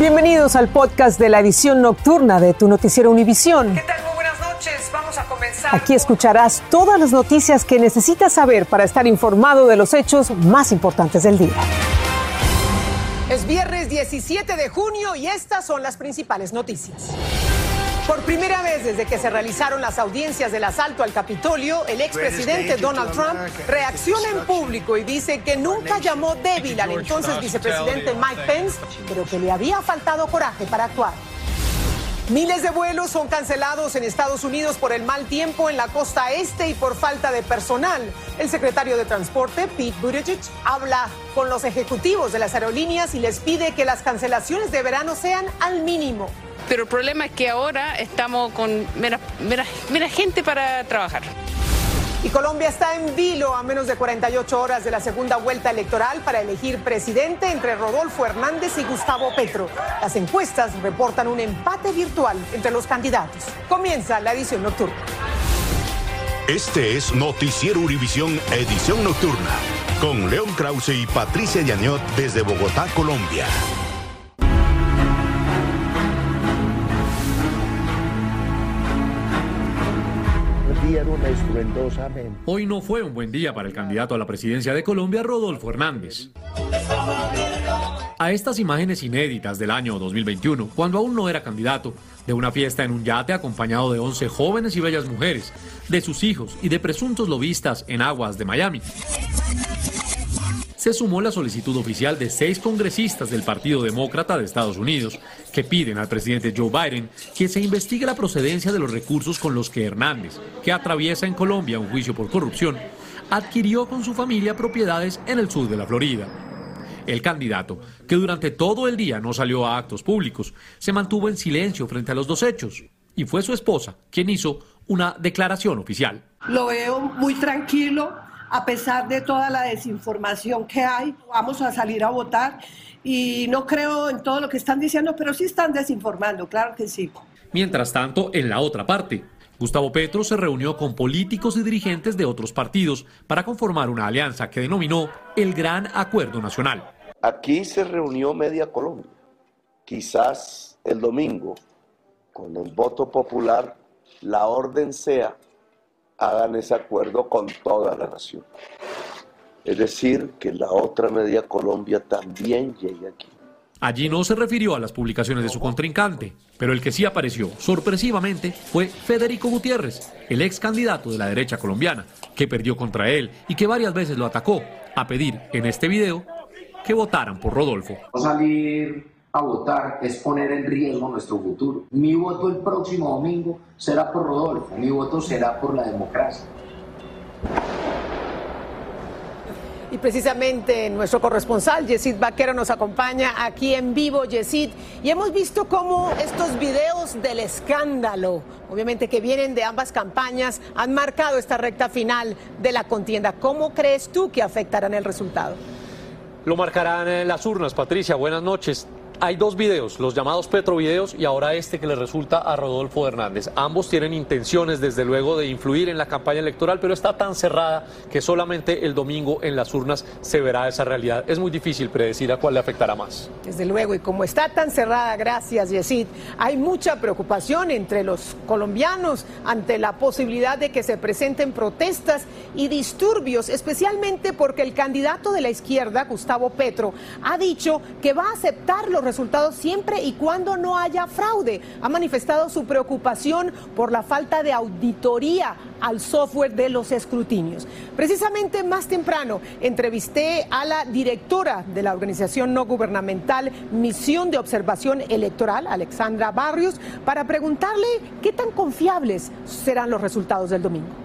Bienvenidos al podcast de la edición nocturna de tu noticiero Univisión. ¿Qué tal? Muy buenas noches. Vamos a comenzar. Aquí escucharás todas las noticias que necesitas saber para estar informado de los hechos más importantes del día. Es viernes 17 de junio y estas son las principales noticias. Por primera vez desde que se realizaron las audiencias del asalto al Capitolio, el expresidente Donald Trump reacciona en público y dice que nunca llamó débil al entonces vicepresidente Mike Pence, pero que le había faltado coraje para actuar. Miles de vuelos son cancelados en Estados Unidos por el mal tiempo en la costa este y por falta de personal. El secretario de Transporte, Pete Buttigieg, habla con los ejecutivos de las aerolíneas y les pide que las cancelaciones de verano sean al mínimo. Pero el problema es que ahora estamos con menos, gente para trabajar. Y Colombia está en vilo a menos de 48 horas de la segunda vuelta electoral para elegir presidente entre Rodolfo Hernández y Gustavo Petro. Las encuestas reportan un empate virtual entre los candidatos. Comienza la edición nocturna. Este es Noticiero Univisión Edición Nocturna con León Krause y Patricia Yañot desde Bogotá, Colombia. Hoy no fue un buen día para el candidato a la presidencia de Colombia, Rodolfo Hernández. A estas imágenes inéditas del año 2021, cuando aún no era candidato, de una fiesta en un yate acompañado de 11 jóvenes y bellas mujeres, de sus hijos y de presuntos lobistas en aguas de Miami se sumó la solicitud oficial de seis congresistas del Partido Demócrata de Estados Unidos, que piden al presidente Joe Biden que se investigue la procedencia de los recursos con los que Hernández, que atraviesa en Colombia un juicio por corrupción, adquirió con su familia propiedades en el sur de la Florida. El candidato, que durante todo el día no salió a actos públicos, se mantuvo en silencio frente a los dos hechos, y fue su esposa quien hizo una declaración oficial. Lo veo muy tranquilo, a pesar de toda la desinformación que hay, vamos a salir a votar y no creo en todo lo que están diciendo, pero sí están desinformando, claro que sí. Mientras tanto, en la otra parte, Gustavo Petro se reunió con políticos y dirigentes de otros partidos para conformar una alianza que denominó el Gran Acuerdo Nacional. Aquí se reunió media Colombia. Quizás el domingo, con el voto popular, la orden sea hagan ese acuerdo con toda la nación. Es decir, que la otra media Colombia también llegue aquí. Allí no se refirió a las publicaciones de su contrincante, pero el que sí apareció sorpresivamente fue Federico Gutiérrez, el ex candidato de la derecha colombiana, que perdió contra él y que varias veces lo atacó a pedir en este video que votaran por Rodolfo. salir a votar es poner en riesgo nuestro futuro. Mi voto el próximo domingo será por Rodolfo, mi voto será por la democracia. Y precisamente nuestro corresponsal, Yesid Vaquero, nos acompaña aquí en vivo, Yesid. Y hemos visto cómo estos videos del escándalo, obviamente que vienen de ambas campañas, han marcado esta recta final de la contienda. ¿Cómo crees tú que afectarán el resultado? Lo marcarán en las urnas, Patricia. Buenas noches. Hay dos videos, los llamados Petrovideos y ahora este que le resulta a Rodolfo Hernández. Ambos tienen intenciones, desde luego, de influir en la campaña electoral, pero está tan cerrada que solamente el domingo en las urnas se verá esa realidad. Es muy difícil predecir a cuál le afectará más. Desde luego, y como está tan cerrada, gracias, Yesid, hay mucha preocupación entre los colombianos ante la posibilidad de que se presenten protestas y disturbios, especialmente porque el candidato de la izquierda, Gustavo Petro, ha dicho que va a aceptar los resultados siempre y cuando no haya fraude. Ha manifestado su preocupación por la falta de auditoría al software de los escrutinios. Precisamente más temprano entrevisté a la directora de la organización no gubernamental Misión de Observación Electoral, Alexandra Barrios, para preguntarle qué tan confiables serán los resultados del domingo.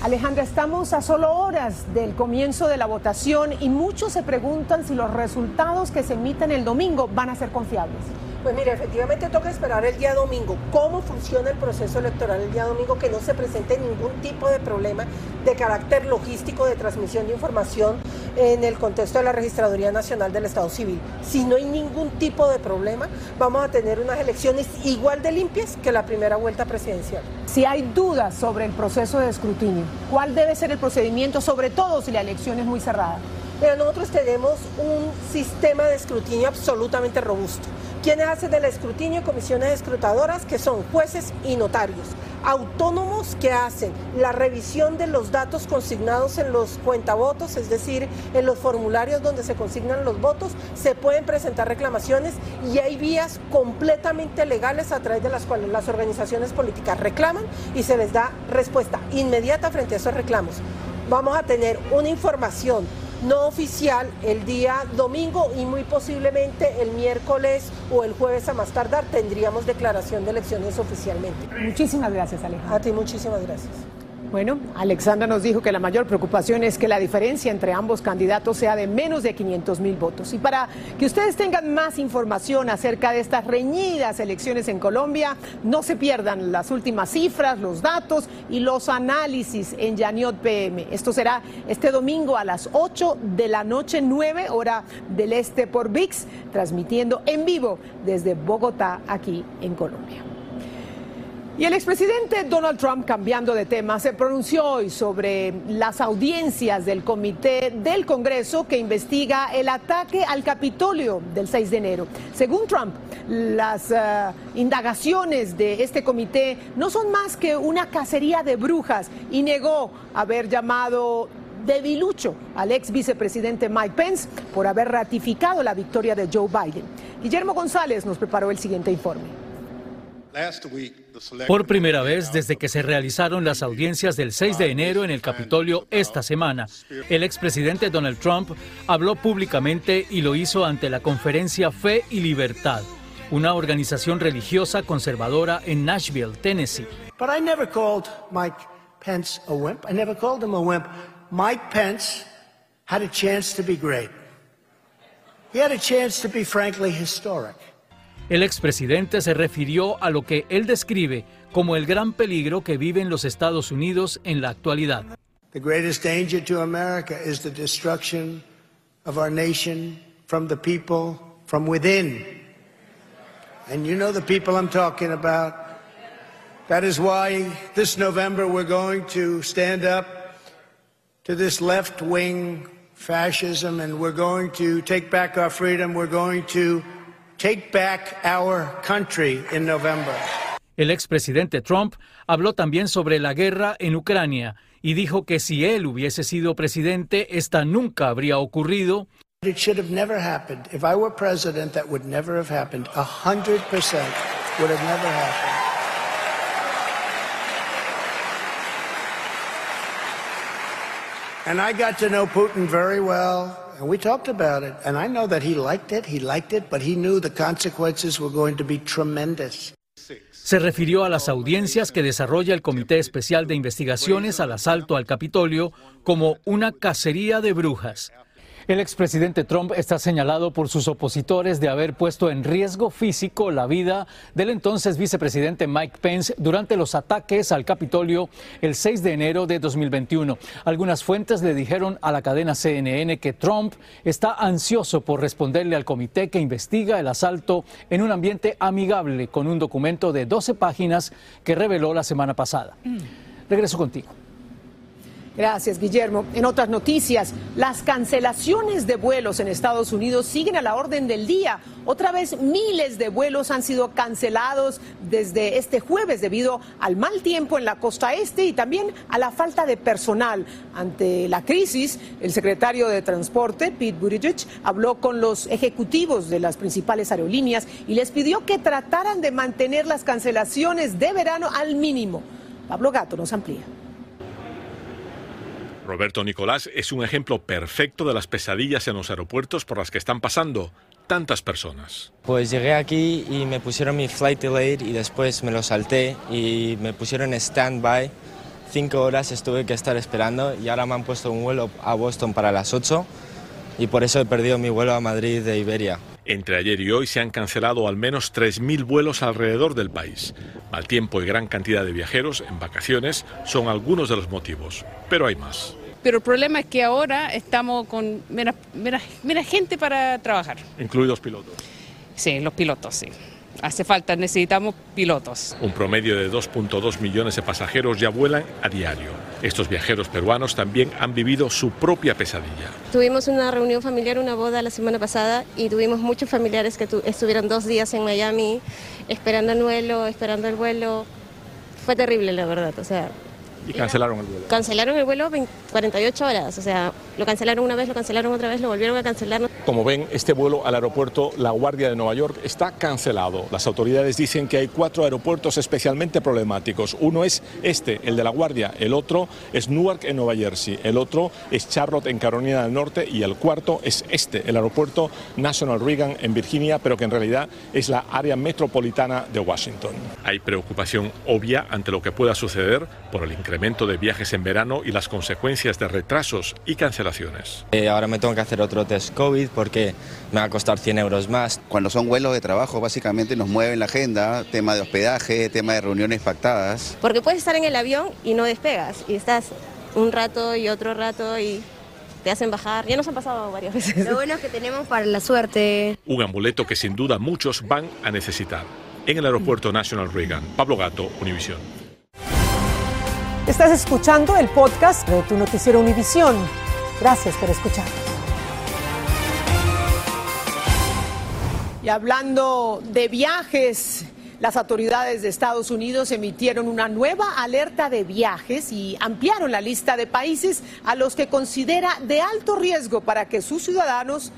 Alejandra, estamos a solo horas del comienzo de la votación y muchos se preguntan si los resultados que se emiten el domingo van a ser confiables. Pues mire, efectivamente toca esperar el día domingo. ¿Cómo funciona el proceso electoral el día domingo? Que no se presente ningún tipo de problema de carácter logístico de transmisión de información en el contexto de la Registraduría Nacional del Estado Civil. Si no hay ningún tipo de problema, vamos a tener unas elecciones igual de limpias que la primera vuelta presidencial. Si hay dudas sobre el proceso de escrutinio, ¿cuál debe ser el procedimiento, sobre todo si la elección es muy cerrada? Mira, nosotros tenemos un sistema de escrutinio absolutamente robusto. ¿Quiénes hacen del escrutinio? Comisiones escrutadoras que son jueces y notarios autónomos que hacen la revisión de los datos consignados en los cuentavotos, es decir, en los formularios donde se consignan los votos, se pueden presentar reclamaciones y hay vías completamente legales a través de las cuales las organizaciones políticas reclaman y se les da respuesta inmediata frente a esos reclamos. Vamos a tener una información no oficial el día domingo y muy posiblemente el miércoles o el jueves a más tardar tendríamos declaración de elecciones oficialmente. Muchísimas gracias, Alejandra. A ti muchísimas gracias. Bueno, Alexandra nos dijo que la mayor preocupación es que la diferencia entre ambos candidatos sea de menos de 500 mil votos. Y para que ustedes tengan más información acerca de estas reñidas elecciones en Colombia, no se pierdan las últimas cifras, los datos y los análisis en Yaniot PM. Esto será este domingo a las 8 de la noche, 9 hora del este por VIX, transmitiendo en vivo desde Bogotá, aquí en Colombia. Y el expresidente Donald Trump, cambiando de tema, se pronunció hoy sobre las audiencias del Comité del Congreso que investiga el ataque al Capitolio del 6 de enero. Según Trump, las uh, indagaciones de este comité no son más que una cacería de brujas y negó haber llamado debilucho al ex vicepresidente Mike Pence por haber ratificado la victoria de Joe Biden. Guillermo González nos preparó el siguiente informe. Por primera vez desde que se realizaron las audiencias del 6 de enero en el Capitolio esta semana, el expresidente Donald Trump habló públicamente y lo hizo ante la conferencia Fe y Libertad, una organización religiosa conservadora en Nashville, Tennessee. But I never called Mike Pence a wimp. I never called him a wimp. Mike Pence had a chance to be great. He had a chance to be frankly historic. El expresidente se refirió a lo que él describe como el gran peligro que viven los Estados Unidos en la actualidad. The greatest danger to America is the destruction of our nation from the people from within. And you know the people I'm talking about. That is why this November we're going to stand up to this left wing fascism and we're going to take back our freedom. We're going to take back our country in November. El expresidente Trump habló también sobre la guerra en Ucrania y dijo que si él hubiese sido presidente, esta nunca habría ocurrido. It should have never happened. If I were president, that would never have happened. A hundred percent would have never happened. And I got to know Putin very well. And we talked about it. And I know that he liked it. He liked it, but he knew the consequences were going to be tremendous. Se refirió a las audiencias que desarrolla el Comité Especial de Investigaciones al asalto al Capitolio como una cacería de brujas. El expresidente Trump está señalado por sus opositores de haber puesto en riesgo físico la vida del entonces vicepresidente Mike Pence durante los ataques al Capitolio el 6 de enero de 2021. Algunas fuentes le dijeron a la cadena CNN que Trump está ansioso por responderle al comité que investiga el asalto en un ambiente amigable con un documento de 12 páginas que reveló la semana pasada. Regreso contigo. Gracias, Guillermo. En otras noticias, las cancelaciones de vuelos en Estados Unidos siguen a la orden del día. Otra vez, miles de vuelos han sido cancelados desde este jueves debido al mal tiempo en la costa este y también a la falta de personal. Ante la crisis, el secretario de Transporte, Pete Buttigieg, habló con los ejecutivos de las principales aerolíneas y les pidió que trataran de mantener las cancelaciones de verano al mínimo. Pablo Gato nos amplía. Roberto Nicolás es un ejemplo perfecto de las pesadillas en los aeropuertos por las que están pasando tantas personas. Pues llegué aquí y me pusieron mi flight delayed y después me lo salté y me pusieron stand-by. Cinco horas estuve que estar esperando y ahora me han puesto un vuelo a Boston para las 8 y por eso he perdido mi vuelo a Madrid de Iberia. Entre ayer y hoy se han cancelado al menos 3.000 vuelos alrededor del país. Mal tiempo y gran cantidad de viajeros en vacaciones son algunos de los motivos, pero hay más. Pero el problema es que ahora estamos con menos, menos, menos gente para trabajar. Incluidos pilotos. Sí, los pilotos, sí. Hace falta, necesitamos pilotos. Un promedio de 2.2 millones de pasajeros ya vuelan a diario. Estos viajeros peruanos también han vivido su propia pesadilla. Tuvimos una reunión familiar, una boda la semana pasada y tuvimos muchos familiares que estuvieron dos días en Miami esperando el vuelo, esperando el vuelo. Fue terrible, la verdad. O sea, y cancelaron el vuelo. Cancelaron el vuelo 48 horas, o sea, lo cancelaron una vez, lo cancelaron otra vez, lo volvieron a cancelar. Como ven, este vuelo al aeropuerto La Guardia de Nueva York está cancelado. Las autoridades dicen que hay cuatro aeropuertos especialmente problemáticos. Uno es este, el de La Guardia, el otro es Newark en Nueva Jersey, el otro es Charlotte en Carolina del Norte y el cuarto es este, el aeropuerto National Reagan en Virginia, pero que en realidad es la área metropolitana de Washington. Hay preocupación obvia ante lo que pueda suceder por el incremento de viajes en verano y las consecuencias de retrasos y cancelaciones. Eh, ahora me tengo que hacer otro test COVID porque me va a costar 100 euros más. Cuando son vuelos de trabajo, básicamente nos mueven la agenda, tema de hospedaje, tema de reuniones pactadas. Porque puedes estar en el avión y no despegas, y estás un rato y otro rato y te hacen bajar. Ya nos han pasado varias veces. Lo bueno es que tenemos para la suerte. Un amuleto que sin duda muchos van a necesitar. En el aeropuerto National Reagan, Pablo Gato, Univisión. Estás escuchando el podcast de tu noticiero Univisión. Gracias por escucharnos. Y hablando de viajes, las autoridades de Estados Unidos emitieron una nueva alerta de viajes y ampliaron la lista de países a los que considera de alto riesgo para que sus ciudadanos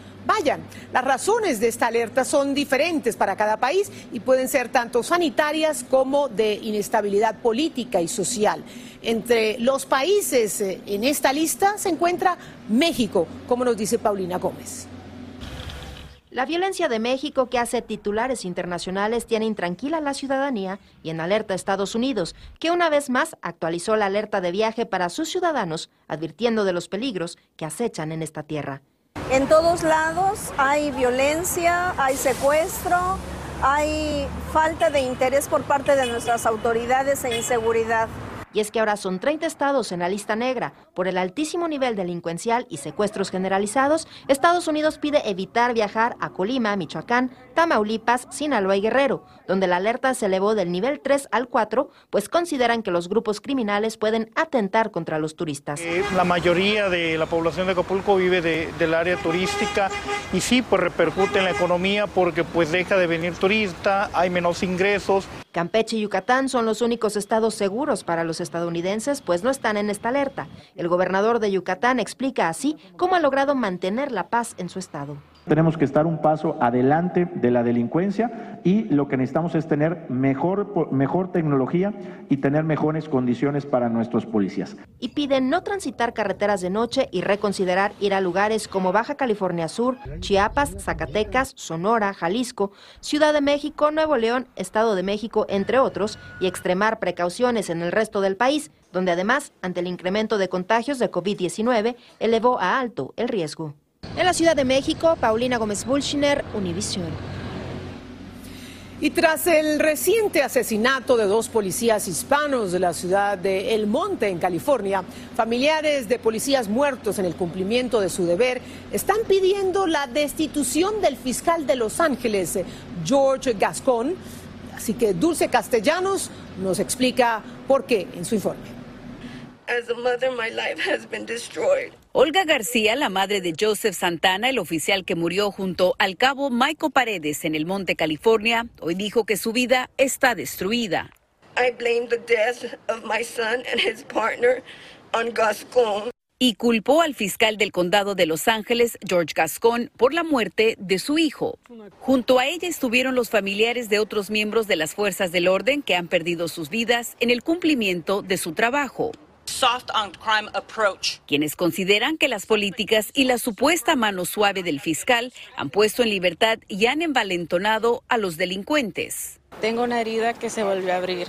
Las razones de esta alerta son diferentes para cada país y pueden ser tanto sanitarias como de inestabilidad política y social. Entre los países eh, en esta lista se encuentra México, como nos dice Paulina Gómez. La violencia de México que hace titulares internacionales tiene intranquila a la ciudadanía y en alerta a Estados Unidos, que una vez más actualizó la alerta de viaje para sus ciudadanos, advirtiendo de los peligros que acechan en esta tierra. En todos lados hay violencia, hay secuestro, hay falta de interés por parte de nuestras autoridades e inseguridad. Y es que ahora son 30 estados en la lista negra. Por el altísimo nivel delincuencial y secuestros generalizados, Estados Unidos pide evitar viajar a Colima, Michoacán, Tamaulipas, Sinaloa y Guerrero, donde la alerta se elevó del nivel 3 al 4, pues consideran que los grupos criminales pueden atentar contra los turistas. Eh, la mayoría de la población de Acapulco vive del área turística y sí, pues repercute en la economía porque pues deja de venir turista, hay menos ingresos. Campeche y Yucatán son los únicos estados seguros para los estadounidenses, pues no están en esta alerta. El gobernador de Yucatán explica así cómo ha logrado mantener la paz en su estado. Tenemos que estar un paso adelante de la delincuencia y lo que necesitamos es tener mejor, mejor tecnología y tener mejores condiciones para nuestros policías. Y piden no transitar carreteras de noche y reconsiderar ir a lugares como Baja California Sur, Chiapas, Zacatecas, Sonora, Jalisco, Ciudad de México, Nuevo León, Estado de México, entre otros, y extremar precauciones en el resto del país, donde además, ante el incremento de contagios de COVID-19, elevó a alto el riesgo. En la Ciudad de México, Paulina Gómez Bulchiner, Univisión. Y tras el reciente asesinato de dos policías hispanos de la ciudad de El Monte, en California, familiares de policías muertos en el cumplimiento de su deber están pidiendo la destitución del fiscal de Los Ángeles, George Gascon. Así que Dulce Castellanos nos explica por qué en su informe. Olga García, la madre de Joseph Santana, el oficial que murió junto al cabo Michael Paredes en el Monte California, hoy dijo que su vida está destruida. Y culpó al fiscal del condado de Los Ángeles, George Gascon, por la muerte de su hijo. Junto a ella estuvieron los familiares de otros miembros de las fuerzas del orden que han perdido sus vidas en el cumplimiento de su trabajo quienes consideran que las políticas y la supuesta mano suave del fiscal han puesto en libertad y han envalentonado a los delincuentes. Tengo una herida que se volvió a abrir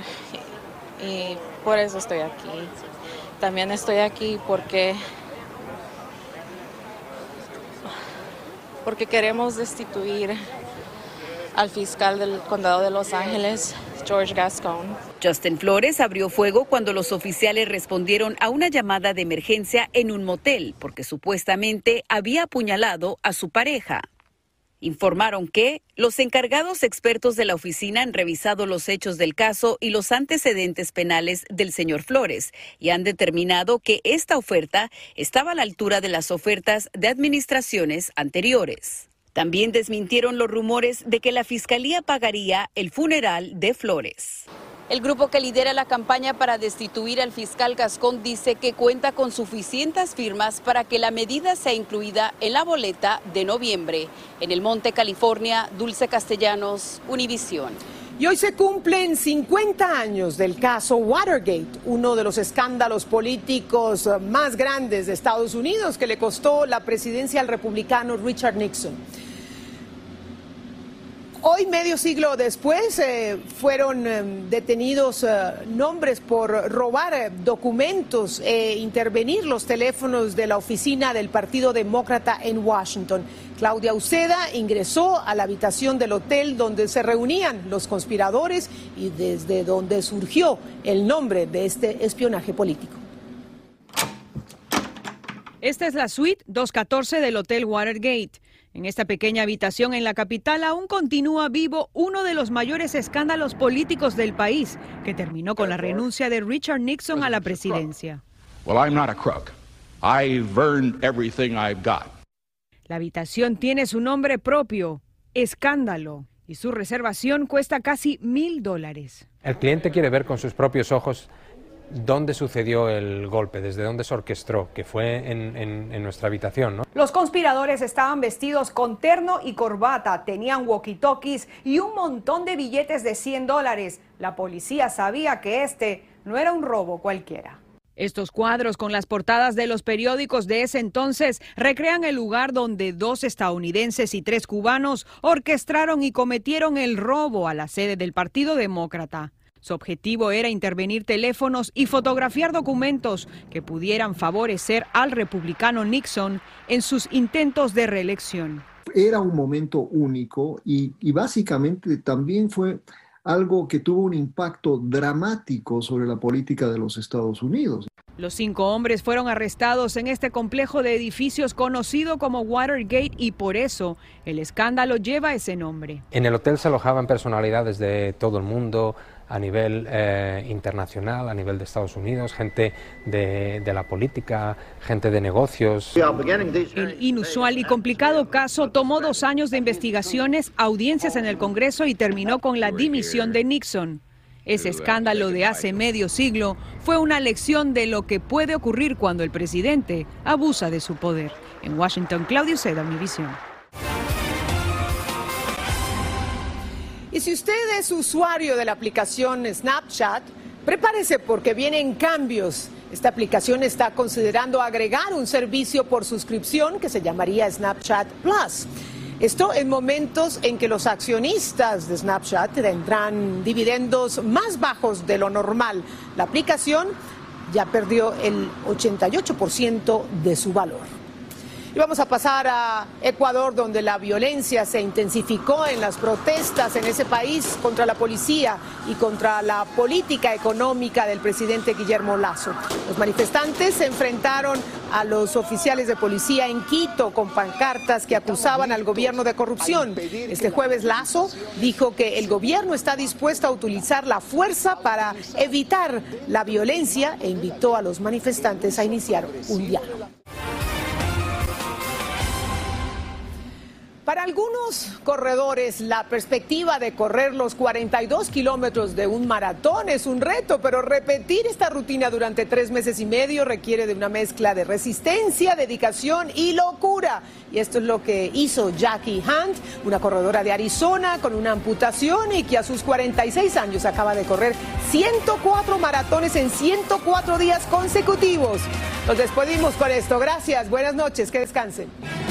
y por eso estoy aquí. También estoy aquí porque porque queremos destituir al fiscal del condado de Los Ángeles, George Gascon. Justin Flores abrió fuego cuando los oficiales respondieron a una llamada de emergencia en un motel porque supuestamente había apuñalado a su pareja. informaron que los encargados expertos de la oficina han revisado los hechos del caso y los antecedentes penales del señor Flores y han determinado que esta oferta estaba a la altura de las ofertas de administraciones anteriores. También desmintieron los rumores de que la Fiscalía pagaría el funeral de Flores. El grupo que lidera la campaña para destituir al fiscal Gascón dice que cuenta con suficientes firmas para que la medida sea incluida en la boleta de noviembre. En el Monte, California, Dulce Castellanos, Univisión. Y hoy se cumplen 50 años del caso Watergate, uno de los escándalos políticos más grandes de Estados Unidos que le costó la presidencia al republicano Richard Nixon. Hoy, medio siglo después, eh, fueron eh, detenidos eh, nombres por robar documentos e intervenir los teléfonos de la oficina del Partido Demócrata en Washington. Claudia Uceda ingresó a la habitación del hotel donde se reunían los conspiradores y desde donde surgió el nombre de este espionaje político. Esta es la suite 214 del Hotel Watergate. En esta pequeña habitación en la capital aún continúa vivo uno de los mayores escándalos políticos del país, que terminó con la renuncia de Richard Nixon a la presidencia. La habitación tiene su nombre propio, escándalo, y su reservación cuesta casi mil dólares. El cliente quiere ver con sus propios ojos dónde sucedió el golpe, desde dónde se orquestó, que fue en, nuestra habitación. ¿no? Los conspiradores estaban vestidos con terno y corbata, tenían walkie-talkies y un montón de billetes de 100 dólares. La policía sabía que este no era un robo cualquiera. Estos cuadros con las portadas de los periódicos de ese entonces recrean el lugar donde dos estadounidenses y tres cubanos orquestaron y cometieron el robo a la sede del Partido Demócrata. Su objetivo era intervenir teléfonos y fotografiar documentos que pudieran favorecer al republicano Nixon en sus intentos de reelección. Era un momento único y, básicamente también fue algo que tuvo un impacto dramático sobre la política de los Estados Unidos. Los cinco hombres fueron arrestados en este complejo de edificios conocido como Watergate y por eso el escándalo lleva ese nombre. En el hotel se alojaban personalidades de todo el mundo, a nivel eh, internacional, a nivel de Estados Unidos, gente de, de, la política, gente de negocios. El inusual y complicado caso tomó dos años de investigaciones, audiencias en el Congreso y terminó con la dimisión de Nixon. Ese escándalo de hace medio siglo fue una lección de lo que puede ocurrir cuando el presidente abusa de su poder. En Washington, Claudio Seda, mi Y si usted es usuario de la aplicación Snapchat, prepárese porque vienen cambios. Esta aplicación está considerando agregar un servicio por suscripción que se llamaría Snapchat Plus. Esto en momentos en que los accionistas de Snapchat tendrán dividendos más bajos de lo normal. La aplicación ya perdió el 88% de su valor. Y vamos a pasar a Ecuador, donde la violencia se intensificó en las protestas en ese país contra la policía y contra la política económica del presidente Guillermo Lazo. Los manifestantes se enfrentaron a los oficiales de policía en Quito con pancartas que acusaban al gobierno de corrupción. Este jueves Lazo dijo que el gobierno está dispuesto a utilizar la fuerza para evitar la violencia e invitó a los manifestantes a iniciar un diálogo. Para algunos corredores, la perspectiva de correr los 42 kilómetros de un maratón es un reto, pero repetir esta rutina durante tres meses y medio requiere de una mezcla de resistencia, dedicación y locura. Y esto es lo que hizo Jackie Hunt, una corredora de Arizona con una amputación y que a sus 46 años acaba de correr 104 maratones en 104 días consecutivos. Nos despedimos con esto. Gracias, buenas noches, que descansen.